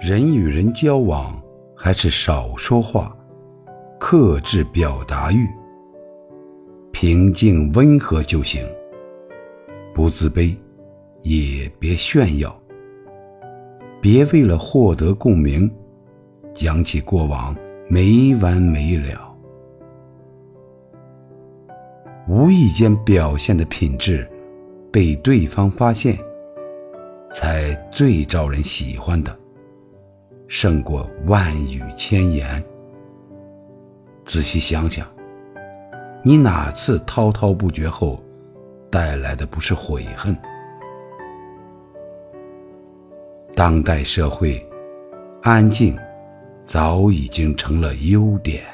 人与人交往还是少说话，克制表达欲，平静温和就行。不自卑，也别炫耀。别为了获得共鸣，讲起过往没完没了。无意间表现的品质，被对方发现，才最招人喜欢的。胜过万语千言。仔细想想，你哪次滔滔不绝后，带来的不是悔恨？当代社会，安静早已经成了优点。